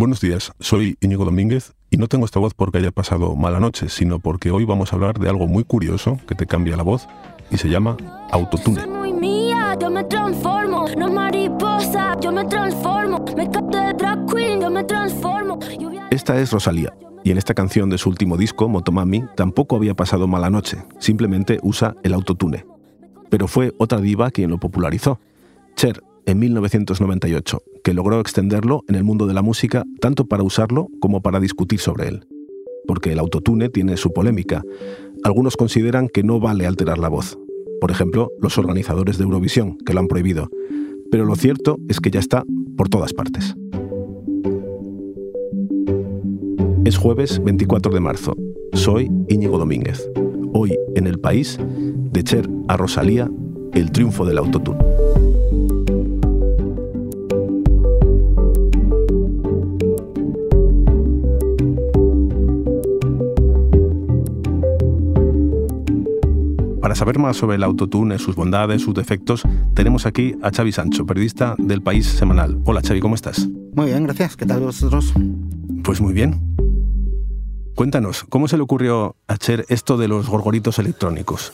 Buenos días, soy Íñigo Domínguez y no tengo esta voz porque haya pasado mala noche, sino porque hoy vamos a hablar de algo muy curioso que te cambia la voz y se llama autotune. yo me transformo, no mariposa, yo me transformo, me de drag queen, yo me transformo. Esta es Rosalía, y en esta canción de su último disco, Motomami, tampoco había pasado mala noche, simplemente usa el autotune. Pero fue otra diva quien lo popularizó. Cher, en 1998, que logró extenderlo en el mundo de la música tanto para usarlo como para discutir sobre él. Porque el autotune tiene su polémica. Algunos consideran que no vale alterar la voz. Por ejemplo, los organizadores de Eurovisión, que lo han prohibido. Pero lo cierto es que ya está por todas partes. Es jueves 24 de marzo. Soy Íñigo Domínguez. Hoy en el país, de Cher a Rosalía, el triunfo del autotune. Para saber más sobre el autotune, sus bondades, sus defectos, tenemos aquí a Xavi Sancho, periodista del País Semanal. Hola Xavi, ¿cómo estás? Muy bien, gracias. ¿Qué tal vosotros? Pues muy bien. Cuéntanos, ¿cómo se le ocurrió a Cher esto de los gorgoritos electrónicos?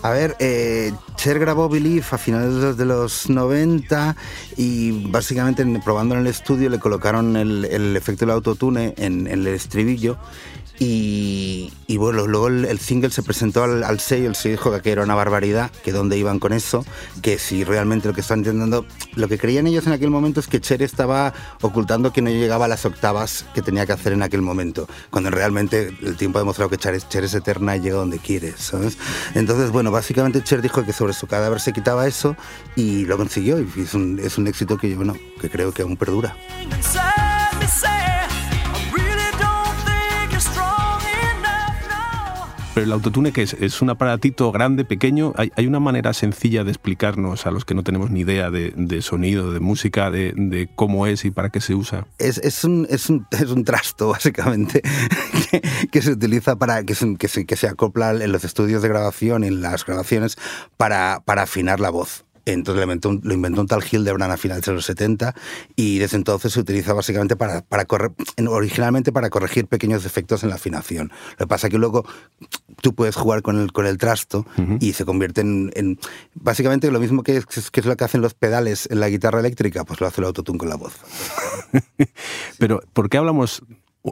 A ver, eh, Cher grabó Believe a finales de los 90 y básicamente probando en el estudio le colocaron el, efecto del autotune en, en el estribillo y, bueno, luego el, single se presentó al, al sello, el sello dijo que era una barbaridad, que dónde iban con eso, que si realmente lo que están intentando, lo que creían ellos en aquel momento es que Cher estaba ocultando que no llegaba a las octavas que tenía que hacer en aquel momento, cuando realmente el tiempo ha demostrado que Cher es, Cher es eterna y llega donde quiere, ¿sabes? Entonces, bueno, básicamente Cher dijo que sobre su cadáver se quitaba eso y lo consiguió y es un, es un éxito que, bueno, que creo que aún perdura. Pero el autotune, que es? ¿Es un aparatito grande, pequeño? ¿Hay, una manera sencilla de explicarnos a los que no tenemos ni idea de, sonido, de música, de, cómo es y para qué se usa? Es, es, un, es, un, es un, trasto, básicamente, que, se utiliza para que se, que se, que se acopla en los estudios de grabación y en las grabaciones para, para afinar la voz. Entonces lo inventó, un, lo inventó un tal Hildebrand a finales de los 70 y desde entonces se utiliza básicamente para, para originalmente para corregir pequeños defectos en la afinación. Lo que pasa es que luego tú puedes jugar con el, con el trasto y se convierte en, básicamente lo mismo que es, que es lo que hacen los pedales en la guitarra eléctrica, pues lo hace el autotune con la voz. Pero ¿por qué hablamos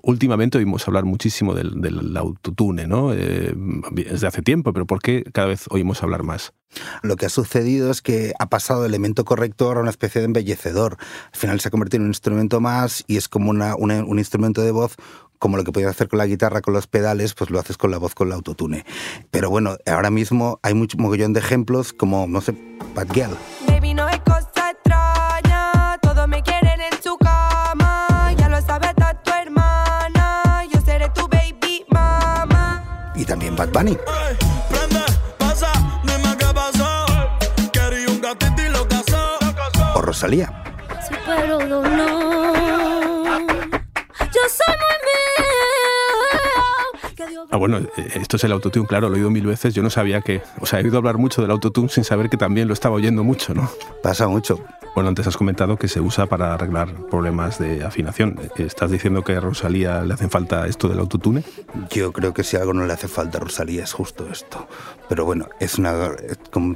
Últimamente oímos hablar muchísimo del, autotune, ¿no? Eh, desde hace tiempo, pero ¿por qué cada vez oímos hablar más? Lo que ha sucedido es que ha pasado de elemento corrector a una especie de embellecedor. Al final se ha convertido en un instrumento más y es como un instrumento de voz como lo que podías hacer con la guitarra, con los pedales, pues lo haces con la voz, con el autotune. Pero bueno, ahora mismo hay mucho mogollón de ejemplos como, no sé, Bad Girl. Bad Bunny. O Rosalía. Ah, bueno, eh, esto es el autotune, claro, lo he oído mil veces. Yo no sabía que. O sea, he oído hablar mucho del autotune sin saber que también lo estaba oyendo mucho, ¿no? Pasa mucho. Bueno, antes has comentado que se usa para arreglar problemas de afinación. ¿Estás diciendo que a Rosalía le hace falta esto del autotune? Yo creo que si algo no le hace falta a Rosalía es justo esto. Pero bueno, es una,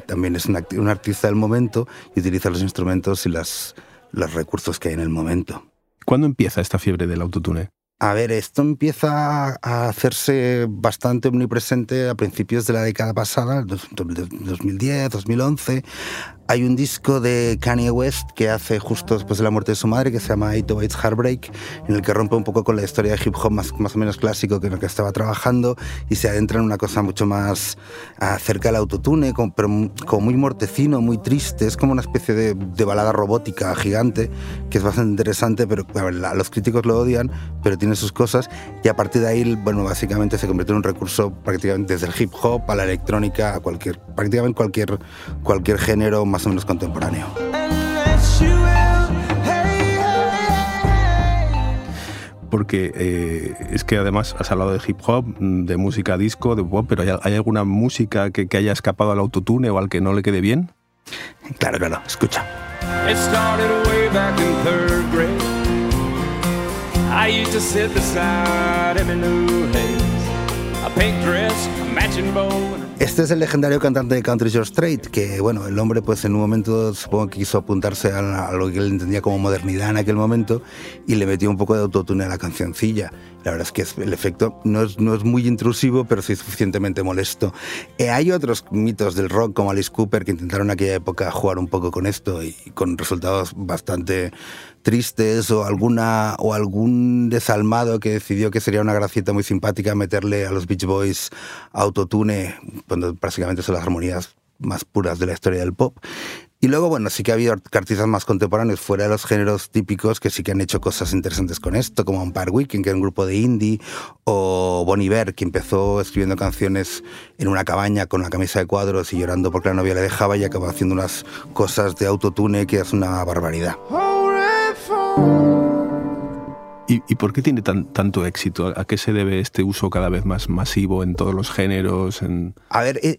también es una, un artista del momento y utiliza los instrumentos y las, los recursos que hay en el momento. ¿Cuándo empieza esta fiebre del autotune? A ver, esto empieza a hacerse bastante omnipresente a principios de la década pasada, 2010, 2011 hay un disco de Kanye West que hace justo después de la muerte de su madre que se llama 808 Heartbreak, en el que rompe un poco con la historia de hip hop más, más o menos clásico que en el que estaba trabajando y se adentra en una cosa mucho más cerca del autotune, como, pero como muy mortecino, muy triste. Es como una especie de, de balada robótica gigante que es bastante interesante, pero los críticos lo odian, pero tiene sus cosas y a partir de ahí, bueno, básicamente se convierte en un recurso prácticamente desde el hip hop a la electrónica, a cualquier, prácticamente cualquier, cualquier género más o menos contemporáneo. Porque eh, es que además has hablado de hip hop, de música disco, de pop, pero ¿hay, alguna música que, haya escapado al autotune o al que no le quede bien? Claro, claro, escucha. I used to sit beside him in New Haze. A pink dress, Este es el legendario cantante de country George Strait, que bueno, el hombre pues en un momento supongo que quiso apuntarse a, lo que él entendía como modernidad en aquel momento y le metió un poco de autotune a la cancioncilla. La verdad es que el efecto no es, no es muy intrusivo, pero sí suficientemente molesto. Eh, hay otros mitos del rock como Alice Cooper que intentaron en aquella época jugar un poco con esto y con resultados bastante tristes o alguna o algún desalmado que decidió que sería una gracieta muy simpática meterle a los Beach Boys autotune cuando prácticamente son las armonías más puras de la historia del pop. Y luego, bueno, sí que ha habido artistas más contemporáneos fuera de los géneros típicos que sí que han hecho cosas interesantes con esto, como Empire Weekend, que es un grupo de indie, o Bon Iver, que empezó escribiendo canciones en una cabaña con una camisa de cuadros y llorando porque la novia le dejaba y acabó haciendo unas cosas de autotune que es una barbaridad. ¿Y, por qué tiene tan, tanto éxito? ¿A qué se debe este uso cada vez más masivo en todos los géneros? A ver, eh,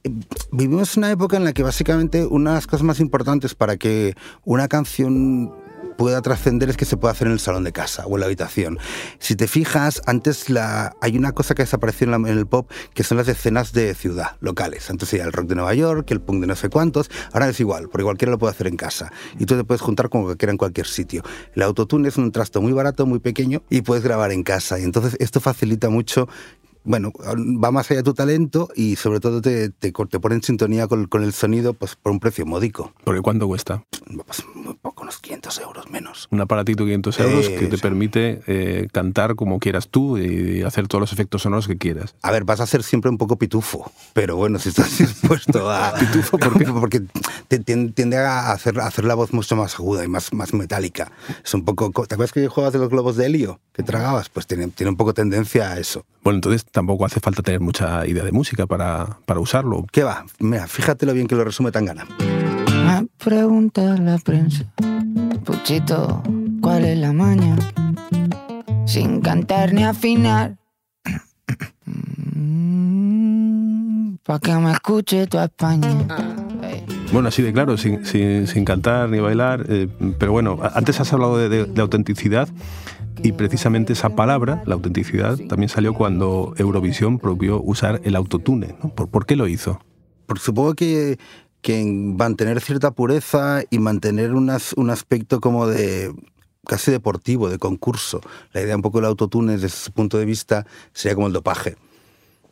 vivimos una época en la que básicamente una de las cosas más importantes para que una canción pueda trascender es que se puede hacer en el salón de casa o en la habitación. Si te fijas, antes la, hay una cosa que desapareció en, en el pop, que son las escenas de ciudad, locales. Antes era el rock de Nueva York, el punk de no sé cuántos, ahora es igual, porque cualquiera lo puede hacer en casa. Y tú te puedes juntar con cualquiera en cualquier sitio. El autotune es un trasto muy barato, muy pequeño, y puedes grabar en casa. Y entonces esto facilita mucho bueno, va más allá de tu talento y sobre todo te, te, pone en sintonía con, con, el sonido pues, por un precio módico. ¿Por cuánto cuesta? Pues muy poco, unos 500 euros menos. Un aparatito de 500 euros que te permite eh, cantar como quieras tú y hacer todos los efectos sonoros que quieras. A ver, vas a ser siempre un poco pitufo, pero bueno, si estás dispuesto a... ¿Pitufo por qué? Porque te, tiende a hacer, hacer la voz mucho más aguda y más, más metálica. Es un poco... ¿Te acuerdas que juegas de los globos de helio que tragabas? Pues tiene, tiene un poco tendencia a eso. Bueno, entonces tampoco hace falta tener mucha idea de música para, para usarlo. ¿Qué va? Mira, fíjate lo bien que lo resume tan gana. Me pregunta la prensa, Puchito, ¿cuál es la maña? Sin cantar ni afinar. Pa' que me escuche tu España. Bueno, así de claro, sin, sin, cantar ni bailar. Eh, pero bueno, antes has hablado de, de autenticidad. Y precisamente esa palabra, la autenticidad, también salió cuando Eurovisión prohibió usar el autotune. ¿Por, qué lo hizo? Porque supongo que, que mantener cierta pureza y mantener un aspecto como de casi deportivo, de concurso. La idea un poco del autotune desde ese punto de vista sería como el dopaje.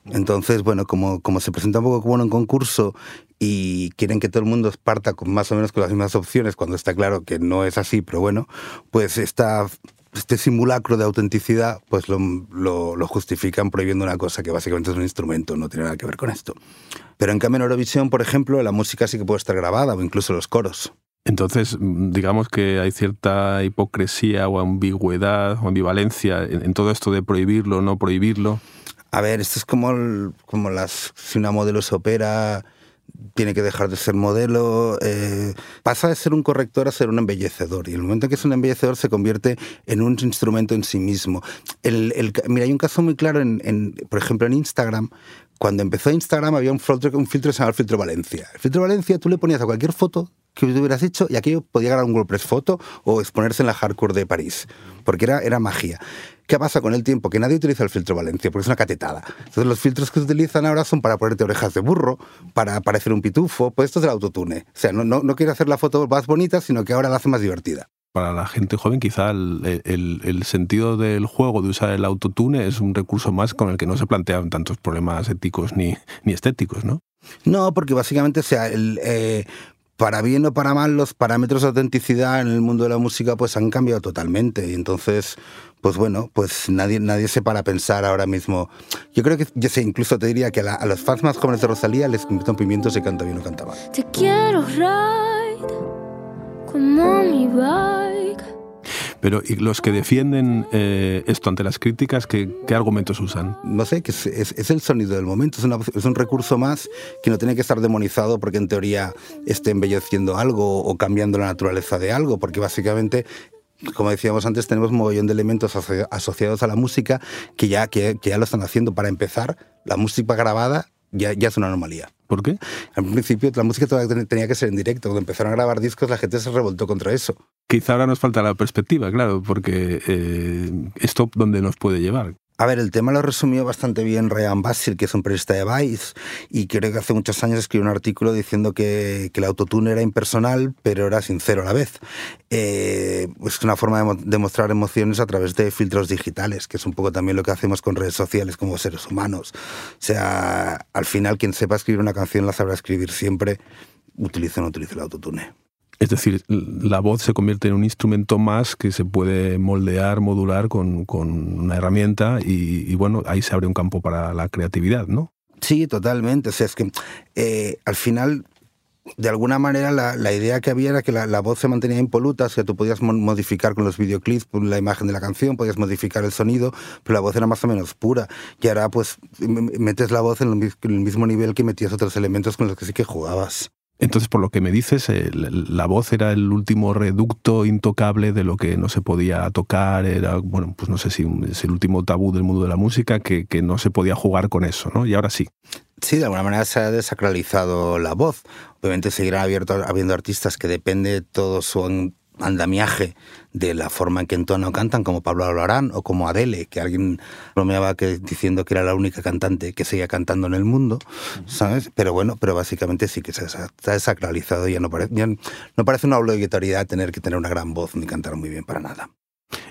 Entonces, bueno, como, como se presenta un poco como un concurso y quieren que todo el mundo parta con más o menos con las mismas opciones, cuando está claro que no es así, pero bueno, pues esta este simulacro de autenticidad pues lo, lo, justifican prohibiendo una cosa que básicamente es un instrumento, no tiene nada que ver con esto. Pero en cambio en Eurovisión, por ejemplo, la música sí que puede estar grabada o incluso los coros. Entonces, digamos que hay cierta hipocresía o ambigüedad o ambivalencia en, todo esto de prohibirlo o no prohibirlo. A ver, esto es como, como las, si una modelo se opera tiene que dejar de ser modelo, eh, pasa de ser un corrector a ser un embellecedor. Y el momento en que es un embellecedor se convierte en un instrumento en sí mismo. El, mira, hay un caso muy claro, en, por ejemplo, en Instagram. Cuando empezó Instagram había un filtro, un filtro que se llamaba el filtro Valencia. El filtro Valencia tú le ponías a cualquier foto que hubieras hecho y aquello podía ganar un WordPress foto o exponerse en la hardcore de París, porque era, era magia. ¿Qué pasa con el tiempo? Que nadie utiliza el filtro Valencia, porque es una catetada. Entonces los filtros que se utilizan ahora son para ponerte orejas de burro, para parecer un pitufo, pues esto es el autotune. O sea, no, no, no quiere hacer la foto más bonita, sino que ahora la hace más divertida para la gente joven quizá el, el, el, sentido del juego de usar el autotune es un recurso más con el que no se plantean tantos problemas éticos ni, ni estéticos, ¿no? No, porque básicamente, o sea, el, eh, para bien o para mal, los parámetros de autenticidad en el mundo de la música pues han cambiado totalmente. Y entonces, pues bueno, pues nadie, nadie se para pensar ahora mismo. Yo creo que, yo sé, incluso te diría que a, los fans más jóvenes de Rosalía les invitan pimientos si canta bien o canta mal. Te quiero ride como mi bike. Pero ¿y los que defienden eh, esto ante las críticas, ¿qué, argumentos usan? No sé, que es, el sonido del momento, es, un recurso más que no tiene que estar demonizado porque en teoría esté embelleciendo algo o cambiando la naturaleza de algo, porque básicamente como decíamos antes, tenemos un mogollón de elementos asociados a la música que ya, que, que ya lo están haciendo. Para empezar, la música grabada ya, ya es una anomalía. ¿Por qué? Al principio la música todavía tenía que ser en directo. Cuando empezaron a grabar discos la gente se revoltó contra eso. Quizá ahora nos falta la perspectiva, claro, porque eh, esto dónde nos puede llevar. A ver, el tema lo resumió bastante bien Ryan Basil, que es un periodista de Vice, y creo que hace muchos años escribió un artículo diciendo que, el autotune era impersonal, pero era sincero a la vez. Eh, es una forma de demostrar emociones a través de filtros digitales, que es un poco también lo que hacemos con redes sociales como seres humanos. O sea, al final quien sepa escribir una canción la sabrá escribir siempre, utilice o no utilice el autotune. Es decir, la voz se convierte en un instrumento más que se puede moldear, modular con, con una herramienta y, y, bueno, ahí se abre un campo para la creatividad, ¿no? Sí, totalmente. O sea, es que eh, al final de alguna manera la, la, idea que había era que la, la, voz se mantenía impoluta, o sea, tú podías modificar con los videoclips la imagen de la canción, podías modificar el sonido, pero la voz era más o menos pura. Y ahora pues metes la voz en el mismo nivel que metías otros elementos con los que sí que jugabas. Entonces, por lo que me dices, eh, la voz era el último reducto intocable de lo que no se podía tocar, era, bueno, pues no sé si es el último tabú del mundo de la música, que, que no se podía jugar con eso, ¿no? Y ahora sí. Sí, de alguna manera se ha desacralizado la voz. Obviamente seguirán abierto, habiendo artistas que depende todo su andamiaje de la forma en que entonan o cantan, como Pablo Albarán o como Adele, que alguien bromeaba que, diciendo que era la única cantante que seguía cantando en el mundo, ¿sabes? Pero bueno, pero básicamente sí que se ha desacralizado, ya no, parece, ya no parece una obligatoriedad tener que tener una gran voz ni cantar muy bien para nada.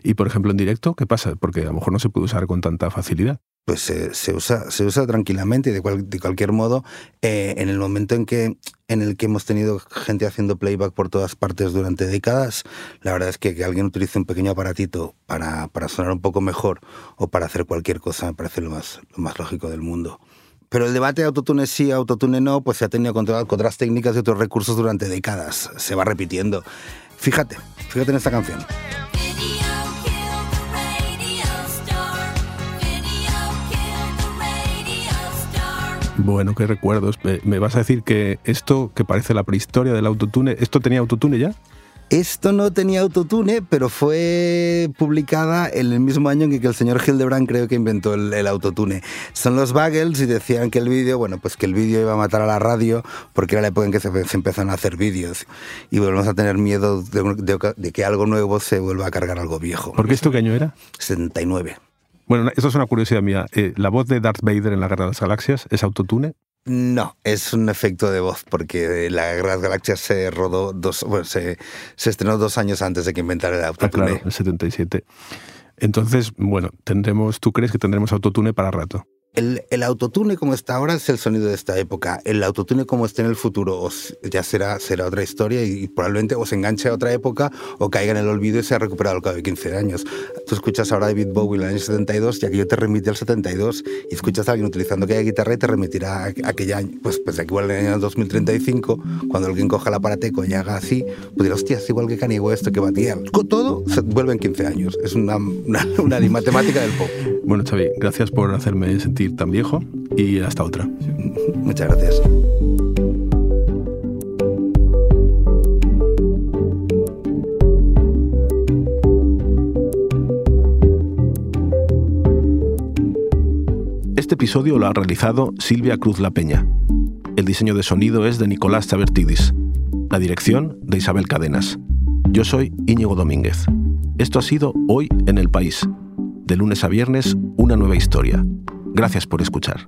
Y por ejemplo en directo, ¿qué pasa? Porque a lo mejor no se puede usar con tanta facilidad pues se, se, usa, se usa tranquilamente de, cual, de cualquier modo, eh, en el momento en, que, en el que hemos tenido gente haciendo playback por todas partes durante décadas, la verdad es que que alguien utilice un pequeño aparatito para, para sonar un poco mejor o para hacer cualquier cosa me parece lo más, lo más lógico del mundo. Pero el debate de autotune sí, autotune no, pues se ha tenido controlado con otras técnicas y otros recursos durante décadas. Se va repitiendo. Fíjate, fíjate en esta canción. Bueno, qué recuerdos. ¿Me vas a decir que esto, que parece la prehistoria del autotune, ¿esto tenía autotune ya? Esto no tenía autotune, pero fue publicada en el mismo año en que el señor Hildebrand creo que inventó el, el autotune. Son los Bagels y decían que el vídeo, bueno, pues que el vídeo iba a matar a la radio porque era la época en que se, se empezaron a hacer vídeos y volvemos a tener miedo de, de, de, que algo nuevo se vuelva a cargar algo viejo. ¿Por qué esto qué año era? 79. Bueno, eso es una curiosidad mía. Eh, ¿La voz de Darth Vader en la Guerra de las Galaxias es autotune? No, es un efecto de voz, porque la Guerra de las Galaxias se rodó dos, bueno, se, se estrenó dos años antes de que inventara el autotune. Ah, claro, el 77. Entonces, bueno, tendremos, ¿tú crees que tendremos autotune para rato? El, el, autotune como está ahora es el sonido de esta época. El autotune como esté en el futuro os, ya será, será otra historia y, probablemente os enganche a otra época o caiga en el olvido y se ha recuperado al cabo de 15 años. Tú escuchas ahora David Bowie en el año 72 y aquello te remite al 72 y escuchas a alguien utilizando aquella guitarra y te remitirá a aquella año, pues, pues igual en el año 2035, cuando alguien coja el aparateco y haga así, pues dirá, hostia, es igual que Kanye West que batía. Todo se vuelve en 15 años. Es una, una, una matemática del pop. Bueno, Xavi, gracias por hacerme sentir tan viejo y hasta otra. Muchas gracias. Este episodio lo ha realizado Silvia Cruz La Peña. El diseño de sonido es de Nicolás Chabertidis. La dirección de Isabel Cadenas. Yo soy Íñigo Domínguez. Esto ha sido Hoy en el País. De lunes a viernes, una nueva historia. Gracias por escuchar.